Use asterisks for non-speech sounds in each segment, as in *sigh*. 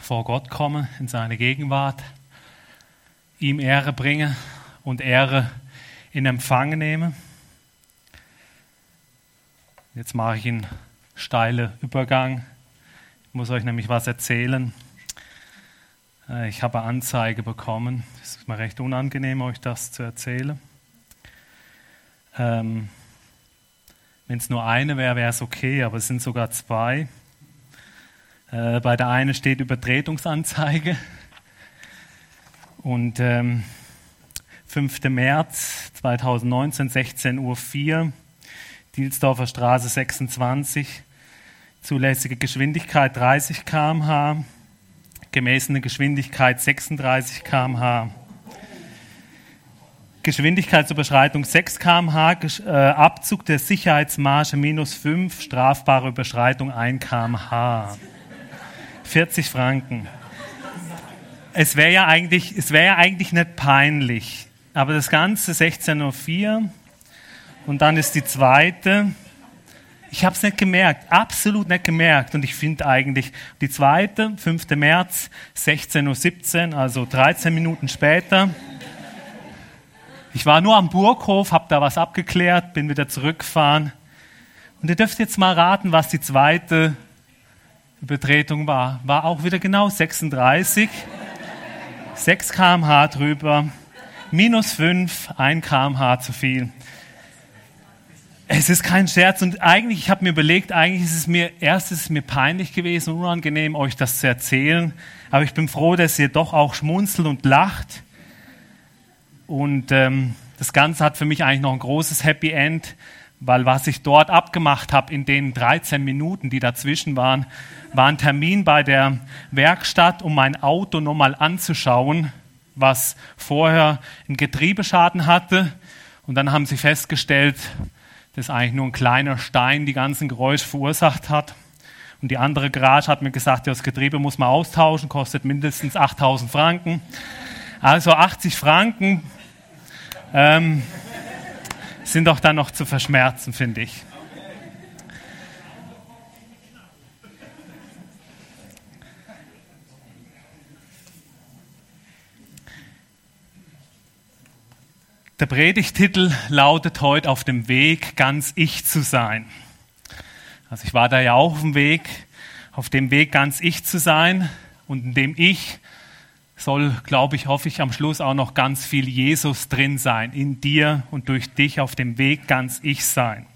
vor Gott komme, in seine Gegenwart, ihm Ehre bringe und Ehre in Empfang nehme. Jetzt mache ich einen steilen Übergang. Ich muss euch nämlich was erzählen. Äh, ich habe Anzeige bekommen. Es ist mir recht unangenehm, euch das zu erzählen. Ähm, Wenn es nur eine wäre, wäre es okay, aber es sind sogar zwei. Äh, bei der einen steht Übertretungsanzeige. Und ähm, 5. März 2019, 16.04 Uhr, Dielsdorfer Straße 26, zulässige Geschwindigkeit 30 km/h, gemessene Geschwindigkeit 36 km/h. Geschwindigkeitsüberschreitung 6 km/h, äh, Abzug der Sicherheitsmarge minus 5, strafbare Überschreitung 1 km/h. 40 Franken. Es wäre ja, eigentlich, wär ja eigentlich nicht peinlich, aber das Ganze 16.04 Uhr und dann ist die zweite. Ich habe es nicht gemerkt, absolut nicht gemerkt. Und ich finde eigentlich die zweite, 5. März, 16.17 Uhr, also 13 Minuten später. Ich war nur am Burghof, habe da was abgeklärt, bin wieder zurückgefahren. Und ihr dürft jetzt mal raten, was die zweite Übertretung war. War auch wieder genau 36. 6 km/h drüber. Minus 5, 1 km/h zu viel. Es ist kein Scherz und eigentlich, ich habe mir überlegt, eigentlich ist es mir, erst ist es mir peinlich gewesen, unangenehm, euch das zu erzählen. Aber ich bin froh, dass ihr doch auch schmunzelt und lacht. Und ähm, das Ganze hat für mich eigentlich noch ein großes Happy End, weil was ich dort abgemacht habe in den 13 Minuten, die dazwischen waren, war ein Termin bei der Werkstatt, um mein Auto nochmal anzuschauen, was vorher einen Getriebeschaden hatte. Und dann haben sie festgestellt, dass eigentlich nur ein kleiner Stein die ganzen Geräusche verursacht hat. Und die andere Garage hat mir gesagt, ja, das Getriebe muss man austauschen, kostet mindestens 8000 Franken. Also 80 Franken ähm, sind doch dann noch zu verschmerzen, finde ich. Der Predigtitel lautet heute auf dem Weg, ganz ich zu sein. Also ich war da ja auch auf dem Weg, auf dem Weg, ganz ich zu sein. Und in dem Ich soll, glaube ich, hoffe ich, am Schluss auch noch ganz viel Jesus drin sein, in dir und durch dich auf dem Weg ganz ich sein.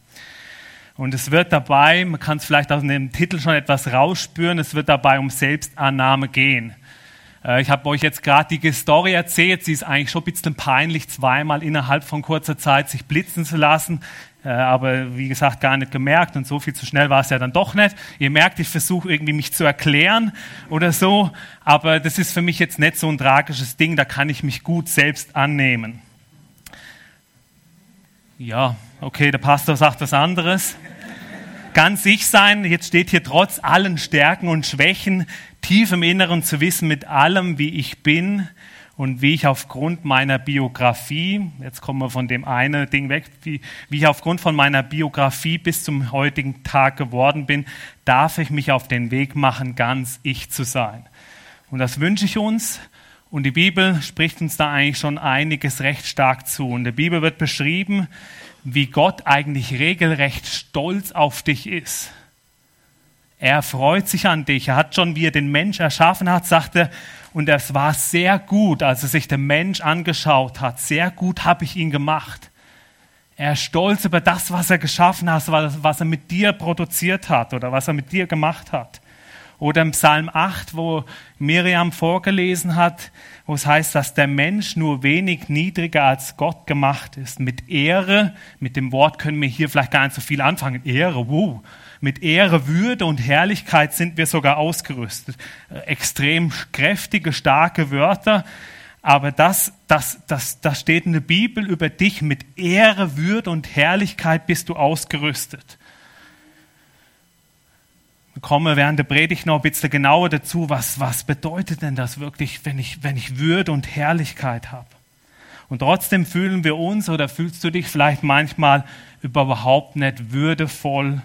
Und es wird dabei, man kann es vielleicht aus dem Titel schon etwas rausspüren, es wird dabei um Selbstannahme gehen. Äh, ich habe euch jetzt gerade die Story erzählt. Sie ist eigentlich schon ein bisschen peinlich, zweimal innerhalb von kurzer Zeit sich blitzen zu lassen. Äh, aber wie gesagt, gar nicht gemerkt und so viel zu schnell war es ja dann doch nicht. Ihr merkt, ich versuche irgendwie mich zu erklären oder so. Aber das ist für mich jetzt nicht so ein tragisches Ding. Da kann ich mich gut selbst annehmen. Ja, okay, der Pastor sagt was anderes ganz ich sein. Jetzt steht hier trotz allen Stärken und Schwächen tief im Inneren zu wissen, mit allem, wie ich bin und wie ich aufgrund meiner Biografie, jetzt kommen wir von dem einen Ding weg, wie, wie ich aufgrund von meiner Biografie bis zum heutigen Tag geworden bin, darf ich mich auf den Weg machen, ganz ich zu sein. Und das wünsche ich uns. Und die Bibel spricht uns da eigentlich schon einiges recht stark zu. Und der Bibel wird beschrieben, wie Gott eigentlich regelrecht stolz auf dich ist. Er freut sich an dich. Er hat schon, wie er den Mensch erschaffen hat, sagte, und es war sehr gut, als er sich den Mensch angeschaut hat. Sehr gut habe ich ihn gemacht. Er ist stolz über das, was er geschaffen hat, was er mit dir produziert hat oder was er mit dir gemacht hat. Oder im Psalm 8, wo Miriam vorgelesen hat, wo es heißt, dass der Mensch nur wenig niedriger als Gott gemacht ist. Mit Ehre, mit dem Wort können wir hier vielleicht gar nicht so viel anfangen. Ehre, wow. Mit Ehre, Würde und Herrlichkeit sind wir sogar ausgerüstet. Äh, extrem kräftige, starke Wörter. Aber das, das, das, das steht in der Bibel über dich. Mit Ehre, Würde und Herrlichkeit bist du ausgerüstet. Wir kommen während der Predigt noch ein bisschen genauer dazu, was, was bedeutet denn das wirklich, wenn ich, wenn ich Würde und Herrlichkeit habe. Und trotzdem fühlen wir uns oder fühlst du dich vielleicht manchmal überhaupt nicht würdevoll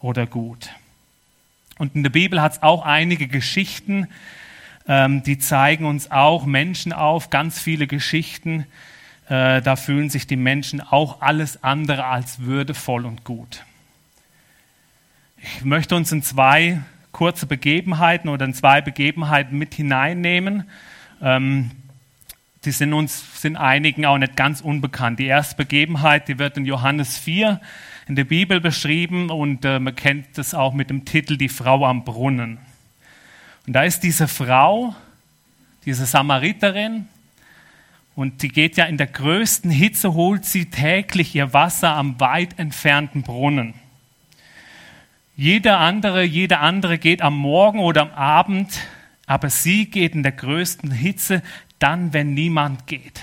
oder gut. Und in der Bibel hat es auch einige Geschichten, ähm, die zeigen uns auch Menschen auf, ganz viele Geschichten. Äh, da fühlen sich die Menschen auch alles andere als würdevoll und gut. Ich möchte uns in zwei kurze Begebenheiten oder in zwei Begebenheiten mit hineinnehmen. Ähm, die sind uns, sind einigen auch nicht ganz unbekannt. Die erste Begebenheit, die wird in Johannes 4 in der Bibel beschrieben und äh, man kennt das auch mit dem Titel Die Frau am Brunnen. Und da ist diese Frau, diese Samariterin, und die geht ja in der größten Hitze, holt sie täglich ihr Wasser am weit entfernten Brunnen. Jeder andere, jeder andere geht am Morgen oder am Abend, aber sie geht in der größten Hitze dann, wenn niemand geht.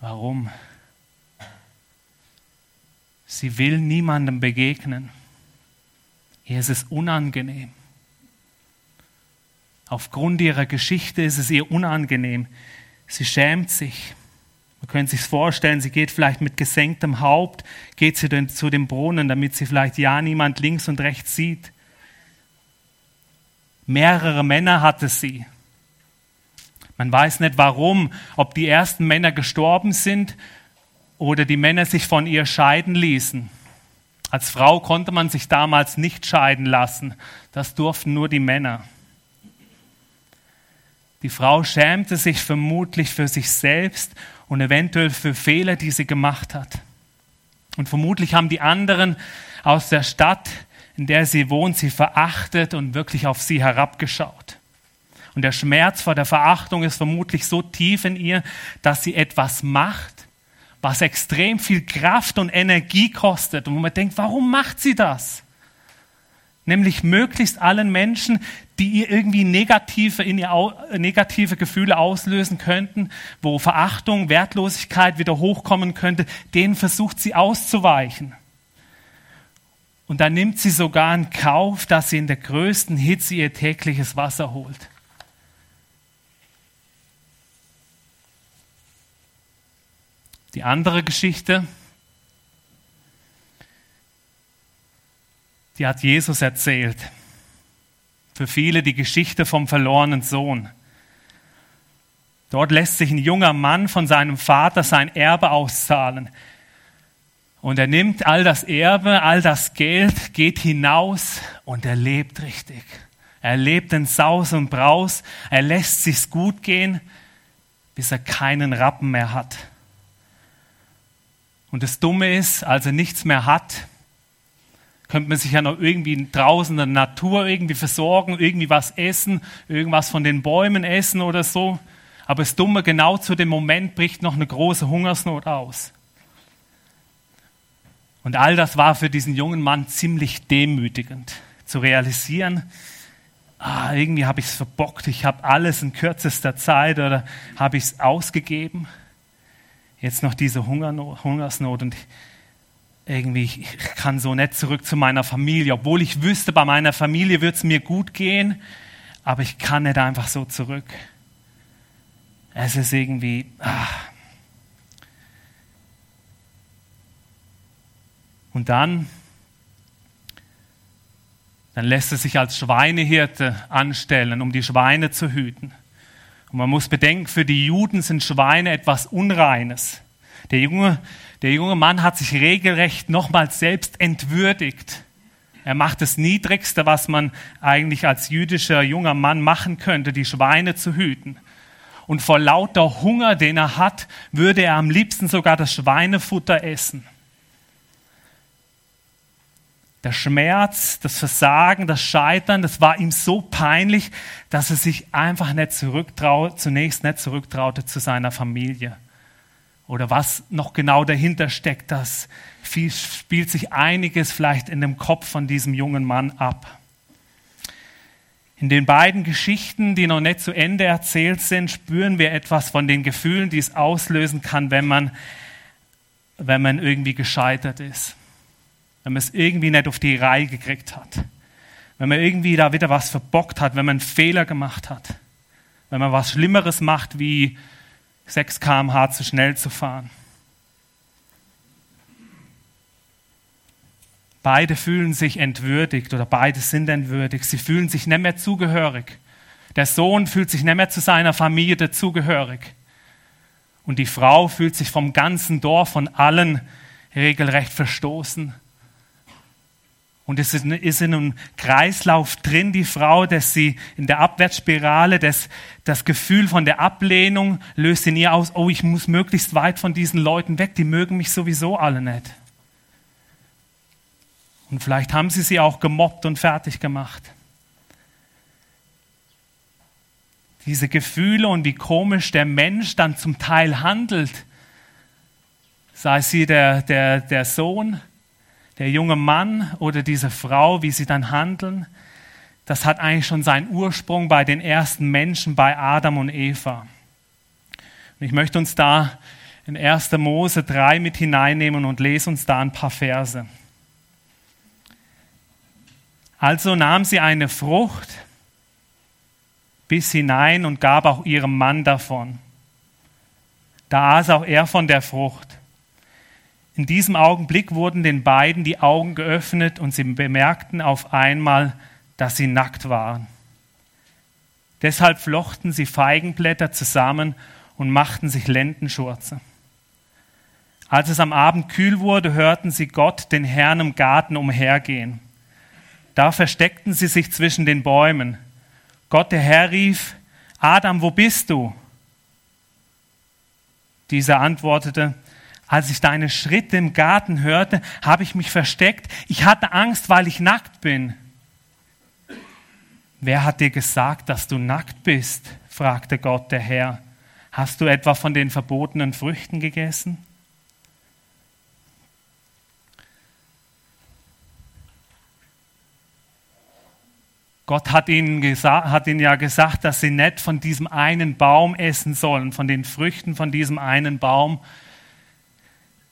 Warum? Sie will niemandem begegnen. Ihr ist es unangenehm. Aufgrund ihrer Geschichte ist es ihr unangenehm. Sie schämt sich. Man könnte sich vorstellen, sie geht vielleicht mit gesenktem Haupt, geht sie dann zu dem Brunnen, damit sie vielleicht ja niemand links und rechts sieht. Mehrere Männer hatte sie. Man weiß nicht warum, ob die ersten Männer gestorben sind oder die Männer sich von ihr scheiden ließen. Als Frau konnte man sich damals nicht scheiden lassen. Das durften nur die Männer. Die Frau schämte sich vermutlich für sich selbst und eventuell für Fehler, die sie gemacht hat. Und vermutlich haben die anderen aus der Stadt, in der sie wohnt, sie verachtet und wirklich auf sie herabgeschaut. Und der Schmerz vor der Verachtung ist vermutlich so tief in ihr, dass sie etwas macht, was extrem viel Kraft und Energie kostet und wo man denkt, warum macht sie das? Nämlich möglichst allen Menschen, die ihr irgendwie negative, in ihr, negative Gefühle auslösen könnten, wo Verachtung, Wertlosigkeit wieder hochkommen könnte, denen versucht sie auszuweichen. Und dann nimmt sie sogar in Kauf, dass sie in der größten Hitze ihr tägliches Wasser holt. Die andere Geschichte, die hat Jesus erzählt. Für viele die Geschichte vom verlorenen Sohn. Dort lässt sich ein junger Mann von seinem Vater sein Erbe auszahlen. Und er nimmt all das Erbe, all das Geld, geht hinaus und er lebt richtig. Er lebt in Saus und Braus. Er lässt sich's gut gehen, bis er keinen Rappen mehr hat. Und das Dumme ist, als er nichts mehr hat, könnte man sich ja noch irgendwie draußen in der Natur irgendwie versorgen, irgendwie was essen, irgendwas von den Bäumen essen oder so. Aber das Dumme, genau zu dem Moment bricht noch eine große Hungersnot aus. Und all das war für diesen jungen Mann ziemlich demütigend zu realisieren, ah, irgendwie habe ich es verbockt, ich habe alles in kürzester Zeit oder habe ich es ausgegeben jetzt noch diese Hungersnot und irgendwie, ich kann so nicht zurück zu meiner Familie, obwohl ich wüsste, bei meiner Familie wird es mir gut gehen, aber ich kann nicht einfach so zurück. Es ist irgendwie, ach. Und dann, dann lässt er sich als Schweinehirte anstellen, um die Schweine zu hüten. Und man muss bedenken, für die Juden sind Schweine etwas Unreines. Der junge, der junge Mann hat sich regelrecht nochmals selbst entwürdigt. Er macht das Niedrigste, was man eigentlich als jüdischer junger Mann machen könnte, die Schweine zu hüten. Und vor lauter Hunger, den er hat, würde er am liebsten sogar das Schweinefutter essen der Schmerz, das Versagen, das Scheitern, das war ihm so peinlich, dass er sich einfach nicht zurücktraute, zunächst nicht zurücktraute zu seiner Familie. Oder was noch genau dahinter steckt, das spielt sich einiges vielleicht in dem Kopf von diesem jungen Mann ab. In den beiden Geschichten, die noch nicht zu Ende erzählt sind, spüren wir etwas von den Gefühlen, die es auslösen kann, wenn man, wenn man irgendwie gescheitert ist wenn man es irgendwie nicht auf die Reihe gekriegt hat. Wenn man irgendwie da wieder was verbockt hat, wenn man einen Fehler gemacht hat. Wenn man was Schlimmeres macht, wie 6 km/h zu schnell zu fahren. Beide fühlen sich entwürdigt oder beide sind entwürdigt. Sie fühlen sich nicht mehr zugehörig. Der Sohn fühlt sich nicht mehr zu seiner Familie dazugehörig. Und die Frau fühlt sich vom ganzen Dorf, von allen regelrecht verstoßen. Und es ist in einem Kreislauf drin, die Frau, dass sie in der Abwärtsspirale, das, das Gefühl von der Ablehnung löst in ihr aus, oh, ich muss möglichst weit von diesen Leuten weg, die mögen mich sowieso alle nicht. Und vielleicht haben sie sie auch gemobbt und fertig gemacht. Diese Gefühle und wie komisch der Mensch dann zum Teil handelt, sei sie der, der, der Sohn, der junge Mann oder diese Frau, wie sie dann handeln, das hat eigentlich schon seinen Ursprung bei den ersten Menschen, bei Adam und Eva. Und ich möchte uns da in 1. Mose 3 mit hineinnehmen und lese uns da ein paar Verse. Also nahm sie eine Frucht bis hinein und gab auch ihrem Mann davon. Da aß auch er von der Frucht. In diesem Augenblick wurden den beiden die Augen geöffnet und sie bemerkten auf einmal, dass sie nackt waren. Deshalb flochten sie Feigenblätter zusammen und machten sich Lendenschurze. Als es am Abend kühl wurde, hörten sie Gott, den Herrn im Garten umhergehen. Da versteckten sie sich zwischen den Bäumen. Gott der Herr rief, Adam, wo bist du? Dieser antwortete, als ich deine Schritte im Garten hörte, habe ich mich versteckt. Ich hatte Angst, weil ich nackt bin. Wer hat dir gesagt, dass du nackt bist? fragte Gott der Herr. Hast du etwa von den verbotenen Früchten gegessen? Gott hat ihnen, hat ihnen ja gesagt, dass sie nicht von diesem einen Baum essen sollen, von den Früchten von diesem einen Baum,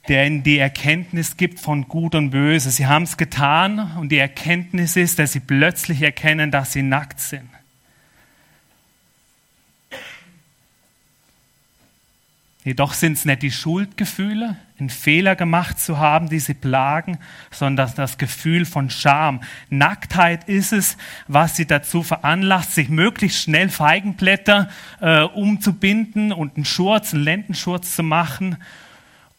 der ihnen die Erkenntnis gibt von Gut und Böse. Sie haben es getan und die Erkenntnis ist, dass sie plötzlich erkennen, dass sie nackt sind. Jedoch sind es nicht die Schuldgefühle, einen Fehler gemacht zu haben, die sie plagen, sondern das Gefühl von Scham. Nacktheit ist es, was sie dazu veranlasst, sich möglichst schnell Feigenblätter äh, umzubinden und einen Schurz, einen Lendenschurz zu machen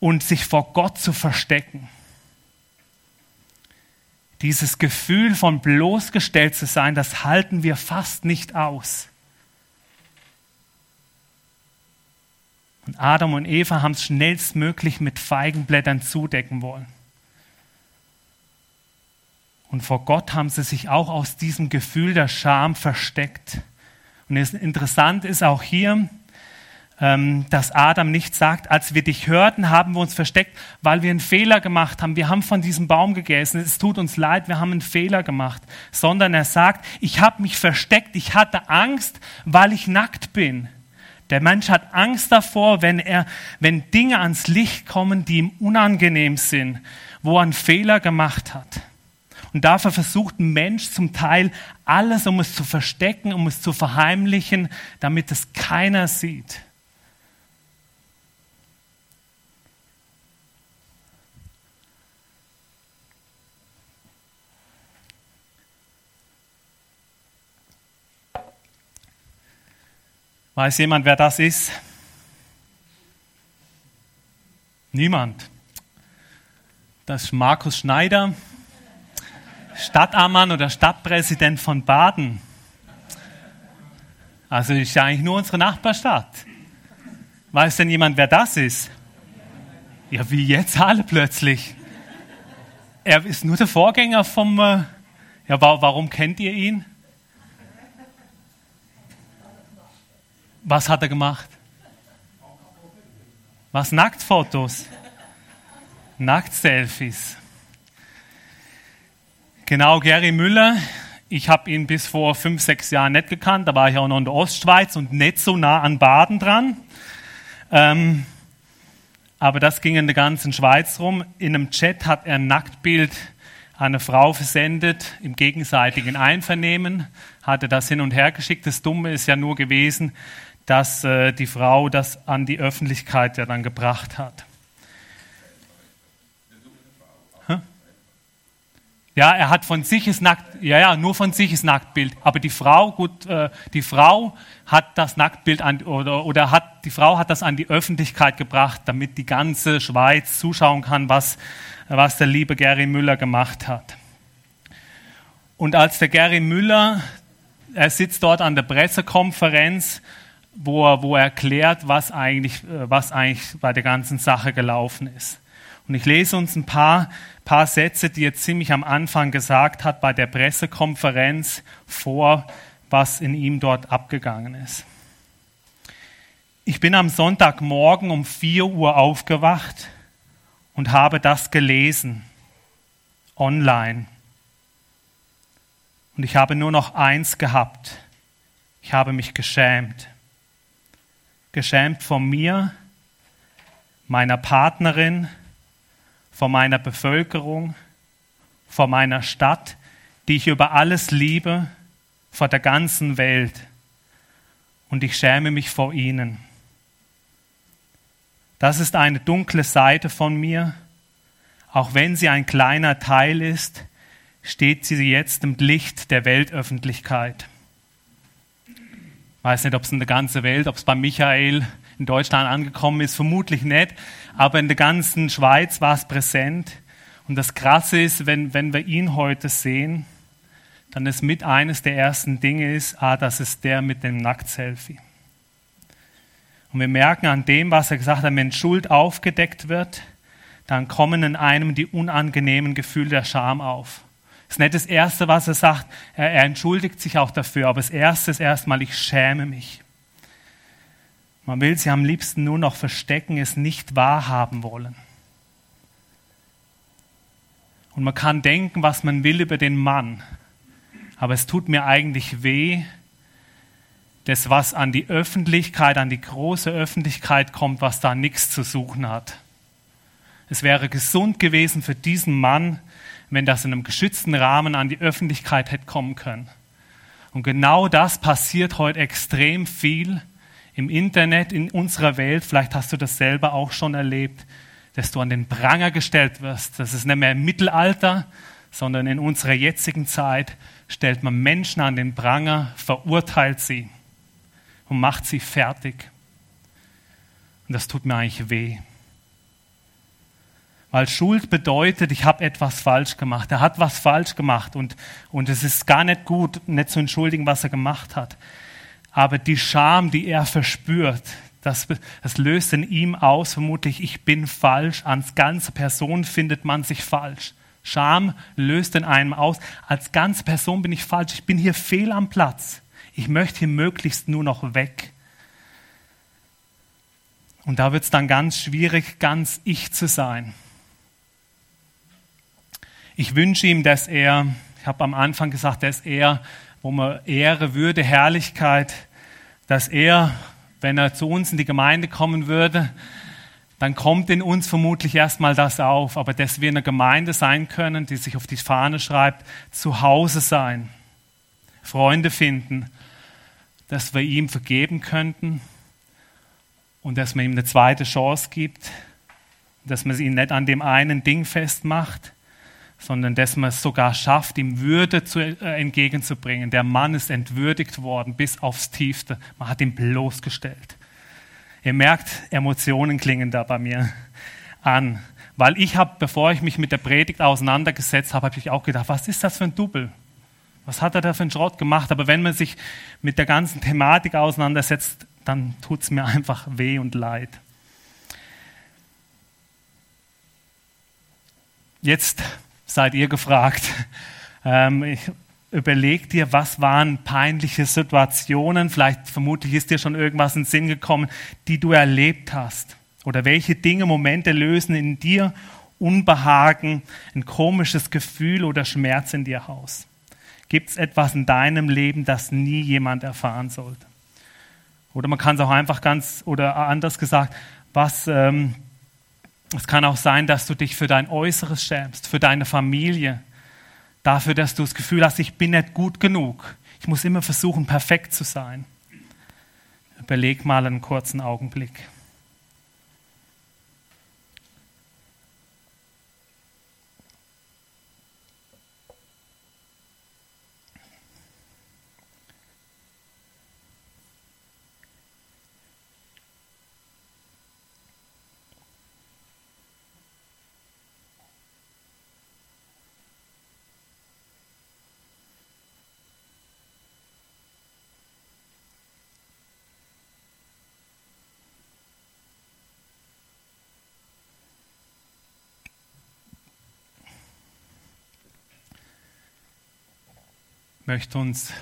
und sich vor Gott zu verstecken. Dieses Gefühl von bloßgestellt zu sein, das halten wir fast nicht aus. Und Adam und Eva haben es schnellstmöglich mit Feigenblättern zudecken wollen. Und vor Gott haben sie sich auch aus diesem Gefühl der Scham versteckt. Und interessant ist auch hier, dass Adam nicht sagt, als wir dich hörten, haben wir uns versteckt, weil wir einen Fehler gemacht haben. Wir haben von diesem Baum gegessen. Es tut uns leid, wir haben einen Fehler gemacht. Sondern er sagt, ich habe mich versteckt, ich hatte Angst, weil ich nackt bin. Der Mensch hat Angst davor, wenn, er, wenn Dinge ans Licht kommen, die ihm unangenehm sind, wo er einen Fehler gemacht hat. Und dafür versucht ein Mensch zum Teil alles, um es zu verstecken, um es zu verheimlichen, damit es keiner sieht. Weiß jemand, wer das ist? Niemand. Das ist Markus Schneider, Stadtammann oder Stadtpräsident von Baden. Also ist ja eigentlich nur unsere Nachbarstadt. Weiß denn jemand, wer das ist? Ja, wie jetzt alle plötzlich. Er ist nur der Vorgänger vom. Äh, ja, warum kennt ihr ihn? Was hat er gemacht? Was? Nacktfotos? Nacktselfies. Genau, Gary Müller. Ich habe ihn bis vor fünf, sechs Jahren nicht gekannt. Da war ich auch noch in der Ostschweiz und nicht so nah an Baden dran. Ähm, aber das ging in der ganzen Schweiz rum. In einem Chat hat er ein Nacktbild eine Frau versendet im gegenseitigen Einvernehmen, hatte das hin und her geschickt. Das Dumme ist ja nur gewesen, dass äh, die Frau das an die Öffentlichkeit ja dann gebracht hat. Ja, er hat von sich ist nackt, ja, ja, nur von sich ist Nacktbild. Aber die Frau, gut, äh, die Frau hat das Nacktbild an, oder, oder hat, die Frau hat das an die Öffentlichkeit gebracht, damit die ganze Schweiz zuschauen kann, was, was der liebe Gary Müller gemacht hat. Und als der Gary Müller, er sitzt dort an der Pressekonferenz, wo er, wo er erklärt, was eigentlich, äh, was eigentlich bei der ganzen Sache gelaufen ist. Und ich lese uns ein paar, paar Sätze, die er ziemlich am Anfang gesagt hat bei der Pressekonferenz vor, was in ihm dort abgegangen ist. Ich bin am Sonntagmorgen um 4 Uhr aufgewacht und habe das gelesen, online. Und ich habe nur noch eins gehabt. Ich habe mich geschämt. Geschämt vor mir, meiner Partnerin, vor meiner Bevölkerung, vor meiner Stadt, die ich über alles liebe, vor der ganzen Welt. Und ich schäme mich vor ihnen. Das ist eine dunkle Seite von mir. Auch wenn sie ein kleiner Teil ist, steht sie jetzt im Licht der Weltöffentlichkeit. Weiß nicht, ob es in der ganzen Welt, ob es bei Michael in Deutschland angekommen ist, vermutlich nicht, aber in der ganzen Schweiz war es präsent. Und das Krasse ist, wenn, wenn wir ihn heute sehen, dann ist mit eines der ersten Dinge ist, ah, das ist der mit dem Nackt-Selfie. Und wir merken an dem, was er gesagt hat, wenn Schuld aufgedeckt wird, dann kommen in einem die unangenehmen Gefühle der Scham auf. Ist nicht das Erste, was er sagt. Er, er entschuldigt sich auch dafür, aber das Erste ist erstmal, ich schäme mich. Man will sie am liebsten nur noch verstecken, es nicht wahrhaben wollen. Und man kann denken, was man will über den Mann, aber es tut mir eigentlich weh, das, was an die Öffentlichkeit, an die große Öffentlichkeit kommt, was da nichts zu suchen hat. Es wäre gesund gewesen für diesen Mann, wenn das in einem geschützten Rahmen an die Öffentlichkeit hätte kommen können. Und genau das passiert heute extrem viel im Internet, in unserer Welt, vielleicht hast du das selber auch schon erlebt, dass du an den Pranger gestellt wirst. Das ist nicht mehr im Mittelalter, sondern in unserer jetzigen Zeit stellt man Menschen an den Pranger, verurteilt sie und macht sie fertig. Und das tut mir eigentlich weh. Weil Schuld bedeutet, ich habe etwas falsch gemacht. Er hat was falsch gemacht und, und es ist gar nicht gut, nicht zu entschuldigen, was er gemacht hat. Aber die Scham, die er verspürt, das, das löst in ihm aus, vermutlich, ich bin falsch. Als ganze Person findet man sich falsch. Scham löst in einem aus, als ganze Person bin ich falsch. Ich bin hier fehl am Platz. Ich möchte hier möglichst nur noch weg. Und da wird es dann ganz schwierig, ganz ich zu sein. Ich wünsche ihm, dass er, ich habe am Anfang gesagt, dass er wo man Ehre, Würde, Herrlichkeit, dass er, wenn er zu uns in die Gemeinde kommen würde, dann kommt in uns vermutlich erstmal das auf, aber dass wir eine Gemeinde sein können, die sich auf die Fahne schreibt, zu Hause sein, Freunde finden, dass wir ihm vergeben könnten und dass man ihm eine zweite Chance gibt, dass man ihn nicht an dem einen Ding festmacht, sondern dass man es sogar schafft, ihm Würde zu, äh, entgegenzubringen. Der Mann ist entwürdigt worden bis aufs Tiefste. Man hat ihn bloßgestellt. Ihr merkt, Emotionen klingen da bei mir an. Weil ich habe, bevor ich mich mit der Predigt auseinandergesetzt habe, habe ich auch gedacht, was ist das für ein Double? Was hat er da für einen Schrott gemacht? Aber wenn man sich mit der ganzen Thematik auseinandersetzt, dann tut es mir einfach weh und leid. Jetzt seid ihr gefragt. Ähm, überleg dir, was waren peinliche Situationen, vielleicht vermutlich ist dir schon irgendwas in den Sinn gekommen, die du erlebt hast. Oder welche Dinge, Momente lösen in dir Unbehagen, ein komisches Gefühl oder Schmerz in dir aus. Gibt es etwas in deinem Leben, das nie jemand erfahren sollte? Oder man kann es auch einfach ganz oder anders gesagt, was ähm, es kann auch sein, dass du dich für dein Äußeres schämst, für deine Familie, dafür, dass du das Gefühl hast, ich bin nicht gut genug. Ich muss immer versuchen, perfekt zu sein. Überleg mal einen kurzen Augenblick. Möchte uns,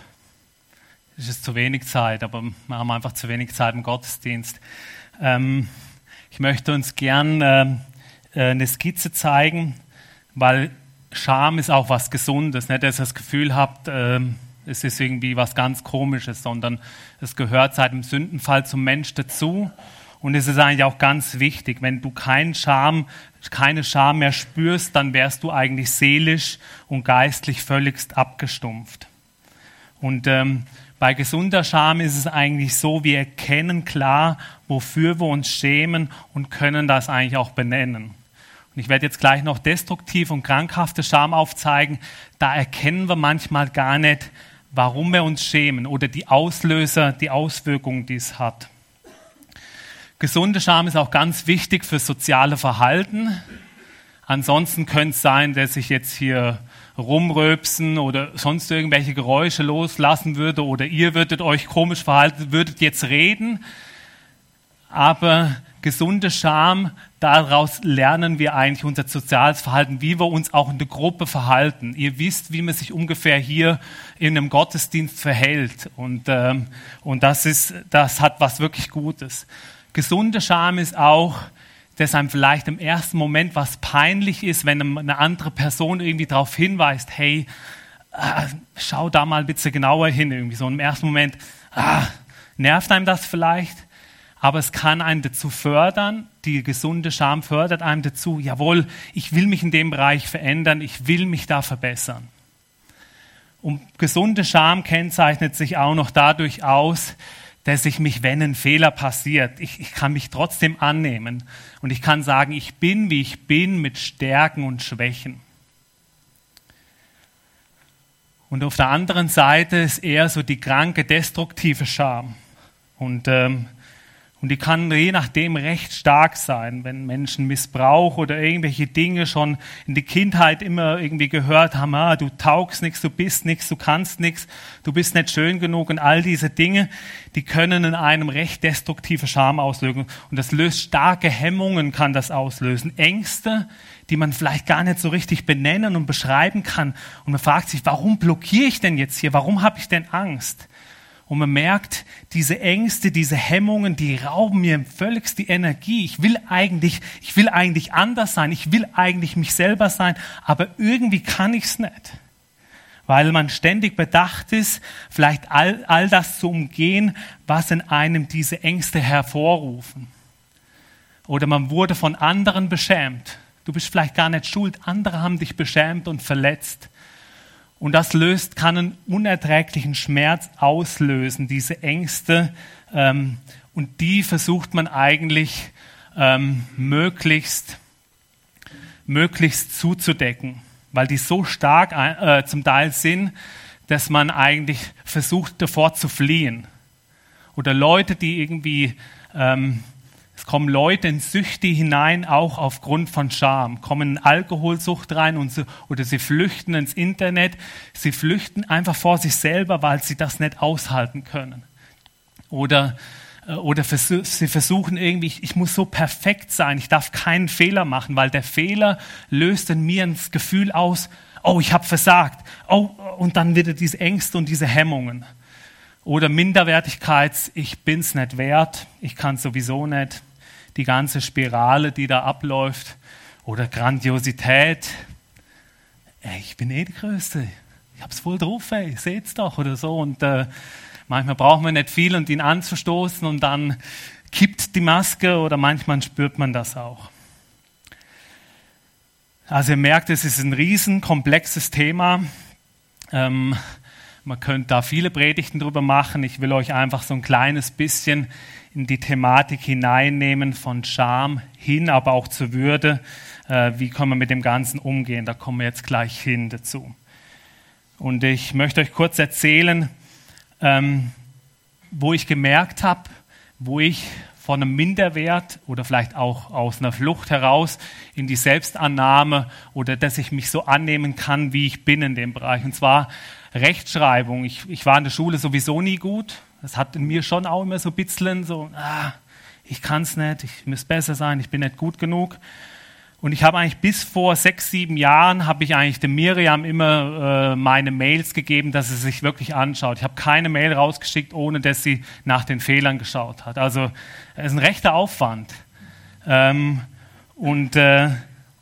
es ist zu wenig Zeit, aber wir haben einfach zu wenig Zeit im Gottesdienst. Ähm, ich möchte uns gern äh, äh, eine Skizze zeigen, weil Scham ist auch was Gesundes, nicht, dass ihr das Gefühl habt, äh, es ist irgendwie was ganz Komisches, sondern es gehört seit dem Sündenfall zum Mensch dazu. Und es ist eigentlich auch ganz wichtig, wenn du keinen Scham, keine Scham mehr spürst, dann wärst du eigentlich seelisch und geistlich völligst abgestumpft. Und ähm, bei gesunder Scham ist es eigentlich so, wir erkennen klar, wofür wir uns schämen und können das eigentlich auch benennen. Und ich werde jetzt gleich noch destruktiv und krankhafte Scham aufzeigen. Da erkennen wir manchmal gar nicht, warum wir uns schämen oder die Auslöser, die Auswirkungen, die es hat. Gesunde Scham ist auch ganz wichtig für soziale Verhalten. Ansonsten könnte es sein, dass ich jetzt hier rumröpsen oder sonst irgendwelche Geräusche loslassen würde oder ihr würdet euch komisch verhalten, würdet jetzt reden. Aber gesunde Scham, daraus lernen wir eigentlich unser soziales Verhalten, wie wir uns auch in der Gruppe verhalten. Ihr wisst, wie man sich ungefähr hier in einem Gottesdienst verhält. Und, ähm, und das, ist, das hat was wirklich Gutes. Gesunde Scham ist auch, dass einem vielleicht im ersten Moment was peinlich ist, wenn eine andere Person irgendwie darauf hinweist, hey, äh, schau da mal bitte genauer hin, irgendwie so im ersten Moment, ah, nervt einem das vielleicht? Aber es kann einen dazu fördern, die gesunde Scham fördert einem dazu, jawohl, ich will mich in dem Bereich verändern, ich will mich da verbessern. Und gesunde Scham kennzeichnet sich auch noch dadurch aus, dass ich mich, wenn ein Fehler passiert, ich, ich kann mich trotzdem annehmen und ich kann sagen, ich bin, wie ich bin, mit Stärken und Schwächen. Und auf der anderen Seite ist eher so die kranke, destruktive Scham. Und ähm, und die kann je nachdem recht stark sein, wenn Menschen Missbrauch oder irgendwelche Dinge schon in die Kindheit immer irgendwie gehört haben, ah, du taugst nichts, du bist nichts, du kannst nichts, du bist nicht schön genug und all diese Dinge, die können in einem recht destruktive Scham auslösen. Und das löst starke Hemmungen, kann das auslösen. Ängste, die man vielleicht gar nicht so richtig benennen und beschreiben kann. Und man fragt sich, warum blockiere ich denn jetzt hier? Warum habe ich denn Angst? Und man merkt, diese Ängste, diese Hemmungen, die rauben mir völlig die Energie. Ich will eigentlich, ich will eigentlich anders sein. Ich will eigentlich mich selber sein. Aber irgendwie kann ich es nicht. Weil man ständig bedacht ist, vielleicht all, all das zu umgehen, was in einem diese Ängste hervorrufen. Oder man wurde von anderen beschämt. Du bist vielleicht gar nicht schuld. Andere haben dich beschämt und verletzt. Und das löst, kann einen unerträglichen Schmerz auslösen, diese Ängste. Ähm, und die versucht man eigentlich ähm, möglichst, möglichst zuzudecken, weil die so stark äh, zum Teil sind, dass man eigentlich versucht, davor zu fliehen. Oder Leute, die irgendwie ähm, es kommen Leute in Süchte hinein, auch aufgrund von Scham, kommen in Alkoholsucht rein und so, oder sie flüchten ins Internet. Sie flüchten einfach vor sich selber, weil sie das nicht aushalten können. Oder, äh, oder sie versuchen irgendwie, ich muss so perfekt sein, ich darf keinen Fehler machen, weil der Fehler löst in mir das Gefühl aus, oh, ich habe versagt. Oh, und dann wieder diese Ängste und diese Hemmungen. Oder Minderwertigkeit, ich bin's nicht wert, ich kann sowieso nicht die ganze Spirale, die da abläuft, oder Grandiosität. Ey, ich bin eh die Größte. Ich hab's voll drauf, ey, seht's doch oder so. Und äh, manchmal braucht man nicht viel, um ihn anzustoßen und dann kippt die Maske oder manchmal spürt man das auch. Also ihr merkt, es ist ein riesen komplexes Thema. Ähm, man könnte da viele Predigten drüber machen. Ich will euch einfach so ein kleines bisschen in die Thematik hineinnehmen von Scham hin, aber auch zur Würde. Äh, wie können wir mit dem Ganzen umgehen? Da kommen wir jetzt gleich hin dazu. Und ich möchte euch kurz erzählen, ähm, wo ich gemerkt habe, wo ich von einem Minderwert oder vielleicht auch aus einer Flucht heraus in die Selbstannahme oder dass ich mich so annehmen kann, wie ich bin in dem Bereich. Und zwar Rechtschreibung. Ich, ich war in der Schule sowieso nie gut. Das hat in mir schon auch immer so bisschen so, ah, ich kann es nicht, ich muss besser sein, ich bin nicht gut genug. Und ich habe eigentlich bis vor sechs, sieben Jahren habe ich eigentlich dem Miriam immer äh, meine Mails gegeben, dass sie sich wirklich anschaut. Ich habe keine Mail rausgeschickt, ohne dass sie nach den Fehlern geschaut hat. Also es ist ein rechter Aufwand. Ähm, und, äh,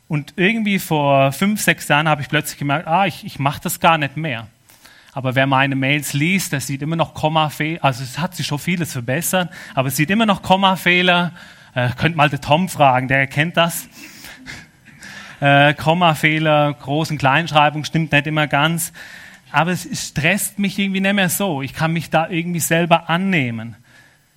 und irgendwie vor fünf, sechs Jahren habe ich plötzlich gemerkt, ah, ich, ich mache das gar nicht mehr. Aber wer meine Mails liest, der sieht immer noch Kommafehler. Also es hat sich schon vieles verbessert, aber es sieht immer noch Kommafehler. Äh, könnt mal den Tom fragen, der erkennt das *laughs* äh, Kommafehler, Groß- und Kleinschreibung stimmt nicht immer ganz. Aber es stresst mich irgendwie nicht mehr so. Ich kann mich da irgendwie selber annehmen.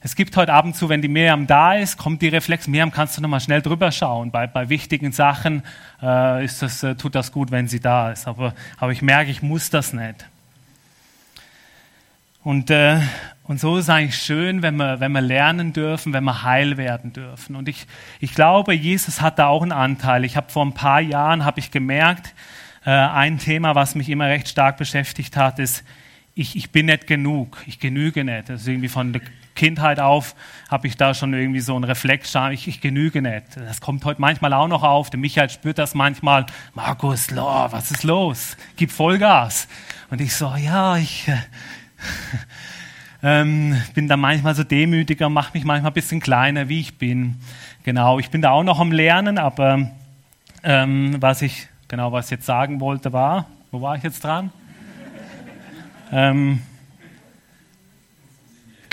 Es gibt heute ab und zu, wenn die Miriam da ist, kommt die Reflex, Miriam, kannst du nochmal schnell drüber schauen. Bei, bei wichtigen Sachen äh, ist das, äh, tut das gut, wenn sie da ist. Aber, aber ich merke, ich muss das nicht. Und, äh, und so ist es eigentlich schön, wenn wir, wenn wir lernen dürfen, wenn wir heil werden dürfen. Und ich, ich glaube, Jesus hat da auch einen Anteil. Ich habe vor ein paar Jahren habe ich gemerkt, äh, ein Thema, was mich immer recht stark beschäftigt hat, ist, ich, ich bin nicht genug, ich genüge nicht. Das ist irgendwie von der Kindheit auf habe ich da schon irgendwie so einen Reflex, ich, ich genüge nicht. Das kommt heute manchmal auch noch auf. Der Michael spürt das manchmal. Markus, lo, was ist los? Gib Vollgas. Und ich so, ja, ich, äh, *laughs* ähm, bin da manchmal so demütiger, mache mich manchmal ein bisschen kleiner, wie ich bin. Genau, ich bin da auch noch am Lernen, aber ähm, was ich genau was ich jetzt sagen wollte war, wo war ich jetzt dran? *laughs* ähm,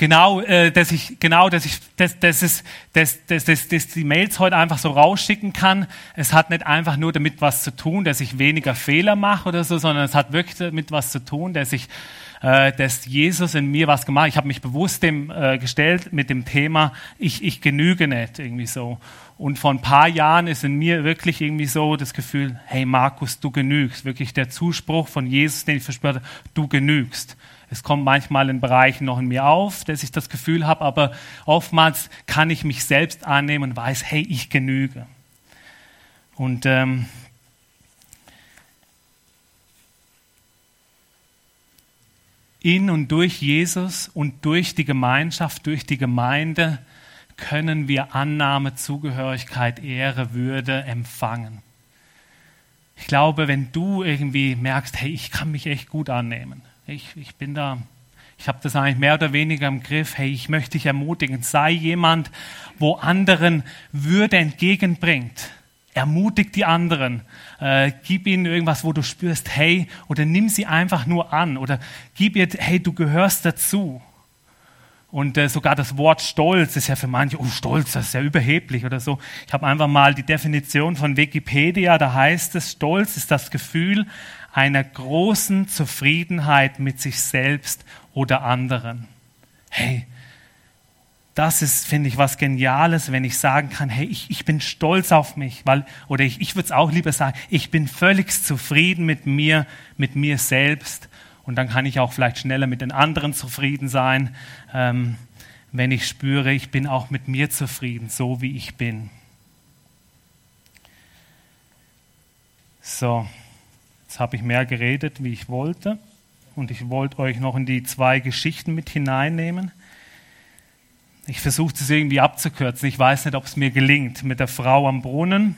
genau, äh, dass ich, genau, dass ich, dass, dass, es, dass, dass, dass, dass die Mails heute einfach so rausschicken kann. Es hat nicht einfach nur damit was zu tun, dass ich weniger Fehler mache oder so, sondern es hat wirklich damit was zu tun, dass ich äh, dass Jesus in mir was gemacht hat. Ich habe mich bewusst dem äh, gestellt mit dem Thema, ich, ich genüge nicht irgendwie so. Und vor ein paar Jahren ist in mir wirklich irgendwie so das Gefühl, hey Markus, du genügst. Wirklich der Zuspruch von Jesus, den ich verspürt du genügst. Es kommt manchmal in Bereichen noch in mir auf, dass ich das Gefühl habe, aber oftmals kann ich mich selbst annehmen und weiß, hey, ich genüge. Und ähm, in und durch Jesus und durch die Gemeinschaft, durch die Gemeinde können wir Annahme, Zugehörigkeit, Ehre, Würde empfangen. Ich glaube, wenn du irgendwie merkst, hey, ich kann mich echt gut annehmen, ich, ich bin da, ich habe das eigentlich mehr oder weniger im Griff, hey, ich möchte dich ermutigen, sei jemand, wo anderen Würde entgegenbringt Ermutig die anderen. Äh, gib ihnen irgendwas, wo du spürst, hey, oder nimm sie einfach nur an. Oder gib ihr, hey, du gehörst dazu. Und äh, sogar das Wort Stolz ist ja für manche, oh Stolz, das ist ja überheblich oder so. Ich habe einfach mal die Definition von Wikipedia, da heißt es, Stolz ist das Gefühl einer großen Zufriedenheit mit sich selbst oder anderen. Hey, das ist, finde ich, was Geniales, wenn ich sagen kann, hey, ich, ich bin stolz auf mich, weil, oder ich, ich würde es auch lieber sagen, ich bin völlig zufrieden mit mir, mit mir selbst. Und dann kann ich auch vielleicht schneller mit den anderen zufrieden sein, ähm, wenn ich spüre, ich bin auch mit mir zufrieden, so wie ich bin. So, jetzt habe ich mehr geredet, wie ich wollte. Und ich wollte euch noch in die zwei Geschichten mit hineinnehmen. Ich versuche es irgendwie abzukürzen. Ich weiß nicht, ob es mir gelingt mit der Frau am Brunnen.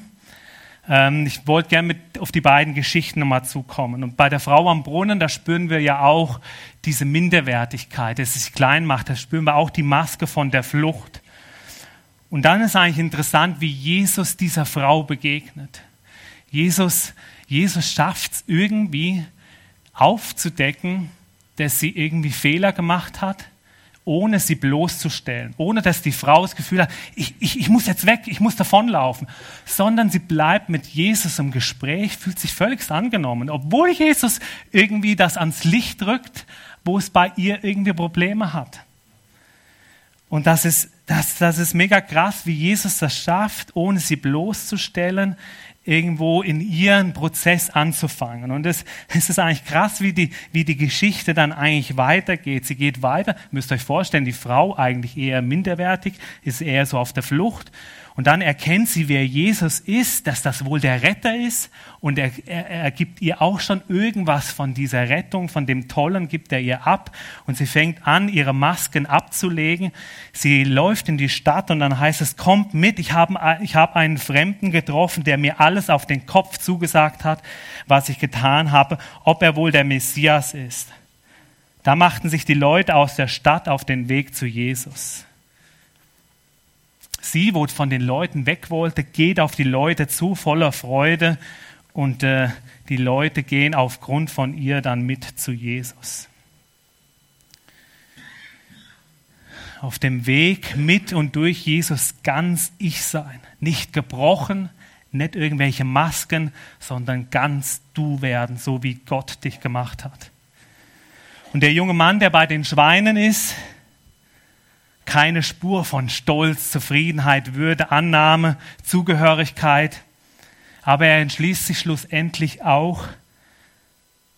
Ähm, ich wollte gerne auf die beiden Geschichten nochmal zukommen. Und bei der Frau am Brunnen, da spüren wir ja auch diese Minderwertigkeit, dass es sich klein macht. Da spüren wir auch die Maske von der Flucht. Und dann ist eigentlich interessant, wie Jesus dieser Frau begegnet. Jesus, Jesus schafft es irgendwie aufzudecken, dass sie irgendwie Fehler gemacht hat, ohne sie bloßzustellen, ohne dass die Frau das Gefühl hat, ich, ich, ich muss jetzt weg, ich muss davonlaufen, sondern sie bleibt mit Jesus im Gespräch, fühlt sich völlig angenommen, obwohl Jesus irgendwie das ans Licht drückt, wo es bei ihr irgendwie Probleme hat. Und das ist, das, das ist mega krass, wie Jesus das schafft, ohne sie bloßzustellen, irgendwo in ihren Prozess anzufangen. Und es, es ist eigentlich krass, wie die, wie die Geschichte dann eigentlich weitergeht. Sie geht weiter, müsst euch vorstellen, die Frau eigentlich eher minderwertig, ist eher so auf der Flucht. Und dann erkennt sie, wer Jesus ist, dass das wohl der Retter ist. Und er, er, er gibt ihr auch schon irgendwas von dieser Rettung, von dem Tollen gibt er ihr ab. Und sie fängt an, ihre Masken abzulegen. Sie läuft in die Stadt und dann heißt es, kommt mit, ich habe ich hab einen Fremden getroffen, der mir alles auf den Kopf zugesagt hat, was ich getan habe, ob er wohl der Messias ist. Da machten sich die Leute aus der Stadt auf den Weg zu Jesus. Sie, wo von den Leuten weg wollte, geht auf die Leute zu, voller Freude und äh, die Leute gehen aufgrund von ihr dann mit zu Jesus. auf dem Weg mit und durch Jesus ganz ich sein. Nicht gebrochen, nicht irgendwelche Masken, sondern ganz du werden, so wie Gott dich gemacht hat. Und der junge Mann, der bei den Schweinen ist, keine Spur von Stolz, Zufriedenheit, Würde, Annahme, Zugehörigkeit, aber er entschließt sich schlussendlich auch,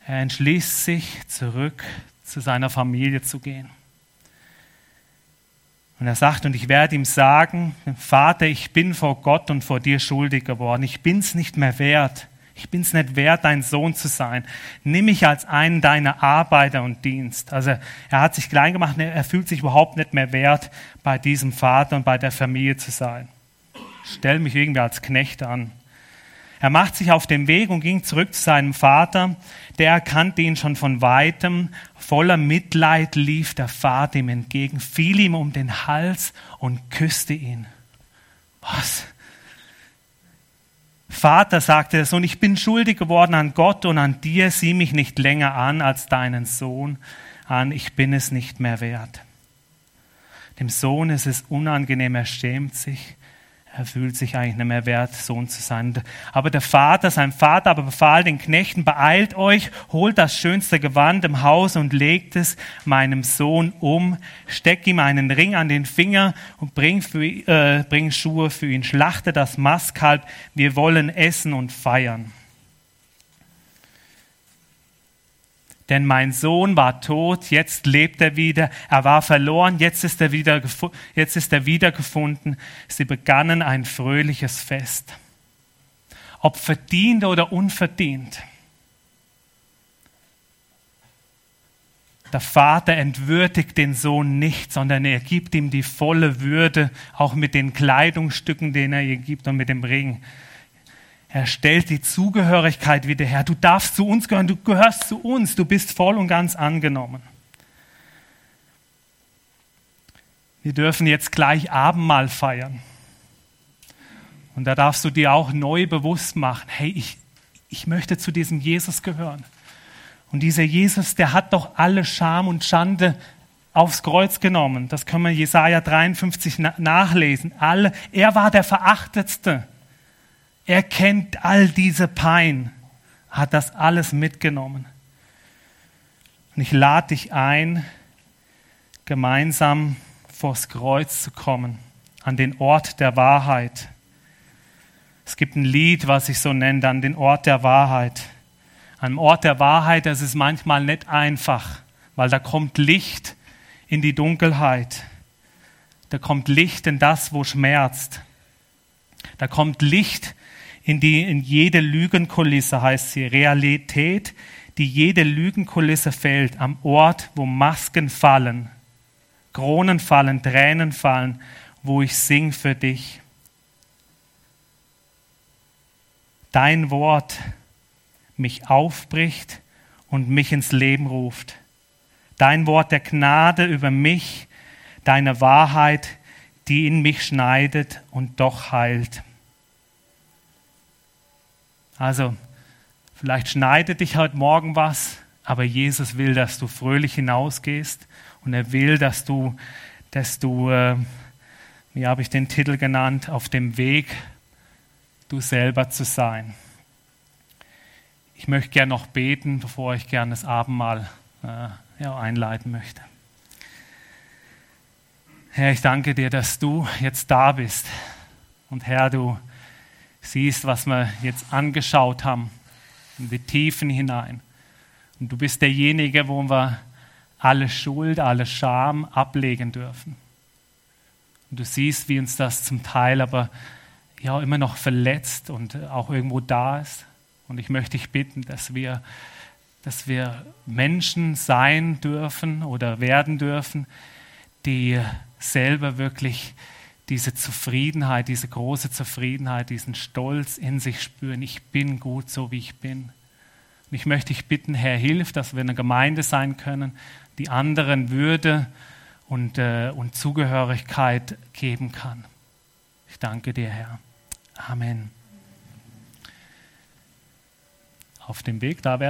er entschließt sich zurück zu seiner Familie zu gehen. Und er sagt, und ich werde ihm sagen, Vater, ich bin vor Gott und vor dir schuldig geworden. Ich bin es nicht mehr wert. Ich bin es nicht wert, dein Sohn zu sein. Nimm mich als einen deiner Arbeiter und Dienst. Also er hat sich klein gemacht, er fühlt sich überhaupt nicht mehr wert, bei diesem Vater und bei der Familie zu sein. Stell mich irgendwie als Knecht an. Er macht sich auf den Weg und ging zurück zu seinem Vater. Der erkannte ihn schon von weitem. Voller Mitleid lief der Vater ihm entgegen, fiel ihm um den Hals und küsste ihn. Was? Vater, sagte der Sohn, ich bin schuldig geworden an Gott und an dir. Sieh mich nicht länger an als deinen Sohn an. Ich bin es nicht mehr wert. Dem Sohn ist es unangenehm, er schämt sich er fühlt sich eigentlich nicht mehr wert, Sohn zu sein. Aber der Vater, sein Vater aber befahl den Knechten, beeilt euch, holt das schönste Gewand im Haus und legt es meinem Sohn um, steck ihm einen Ring an den Finger und bring, für, äh, bring Schuhe für ihn, schlachte das Mastkalb, wir wollen essen und feiern. Denn mein Sohn war tot, jetzt lebt er wieder. Er war verloren, jetzt ist er, wieder, jetzt ist er wiedergefunden. Sie begannen ein fröhliches Fest. Ob verdient oder unverdient. Der Vater entwürdigt den Sohn nicht, sondern er gibt ihm die volle Würde, auch mit den Kleidungsstücken, denen er ihr gibt und mit dem Ring. Er stellt die Zugehörigkeit wieder her. Du darfst zu uns gehören, du gehörst zu uns, du bist voll und ganz angenommen. Wir dürfen jetzt gleich Abendmahl feiern. Und da darfst du dir auch neu bewusst machen, hey, ich, ich möchte zu diesem Jesus gehören. Und dieser Jesus, der hat doch alle Scham und Schande aufs Kreuz genommen. Das können wir Jesaja 53 nachlesen. Alle, er war der Verachtetste. Er kennt all diese Pein, hat das alles mitgenommen. Und ich lade dich ein, gemeinsam vors Kreuz zu kommen, an den Ort der Wahrheit. Es gibt ein Lied, was ich so nenne, an den Ort der Wahrheit. Am Ort der Wahrheit, das ist manchmal nicht einfach, weil da kommt Licht in die Dunkelheit. Da kommt Licht in das, wo schmerzt. Da kommt Licht in in die in jede Lügenkulisse heißt sie Realität, die jede Lügenkulisse fällt, am Ort, wo Masken fallen, Kronen fallen, Tränen fallen, wo ich sing für dich. Dein Wort mich aufbricht und mich ins Leben ruft. Dein Wort der Gnade über mich, deine Wahrheit, die in mich schneidet und doch heilt. Also, vielleicht schneidet dich heute Morgen was, aber Jesus will, dass du fröhlich hinausgehst und er will, dass du, dass du, äh, wie habe ich den Titel genannt, auf dem Weg, du selber zu sein. Ich möchte gerne noch beten, bevor ich gerne das Abendmahl äh, ja, einleiten möchte. Herr, ich danke dir, dass du jetzt da bist. Und Herr, du siehst, was wir jetzt angeschaut haben, in die Tiefen hinein. Und du bist derjenige, wo wir alle Schuld, alle Scham ablegen dürfen. Und du siehst, wie uns das zum Teil aber ja immer noch verletzt und auch irgendwo da ist. Und ich möchte dich bitten, dass wir, dass wir Menschen sein dürfen oder werden dürfen, die selber wirklich diese Zufriedenheit, diese große Zufriedenheit, diesen Stolz in sich spüren. Ich bin gut, so wie ich bin. Und ich möchte dich bitten, Herr, hilf, dass wir eine Gemeinde sein können, die anderen Würde und, äh, und Zugehörigkeit geben kann. Ich danke dir, Herr. Amen. Auf dem Weg, da wäre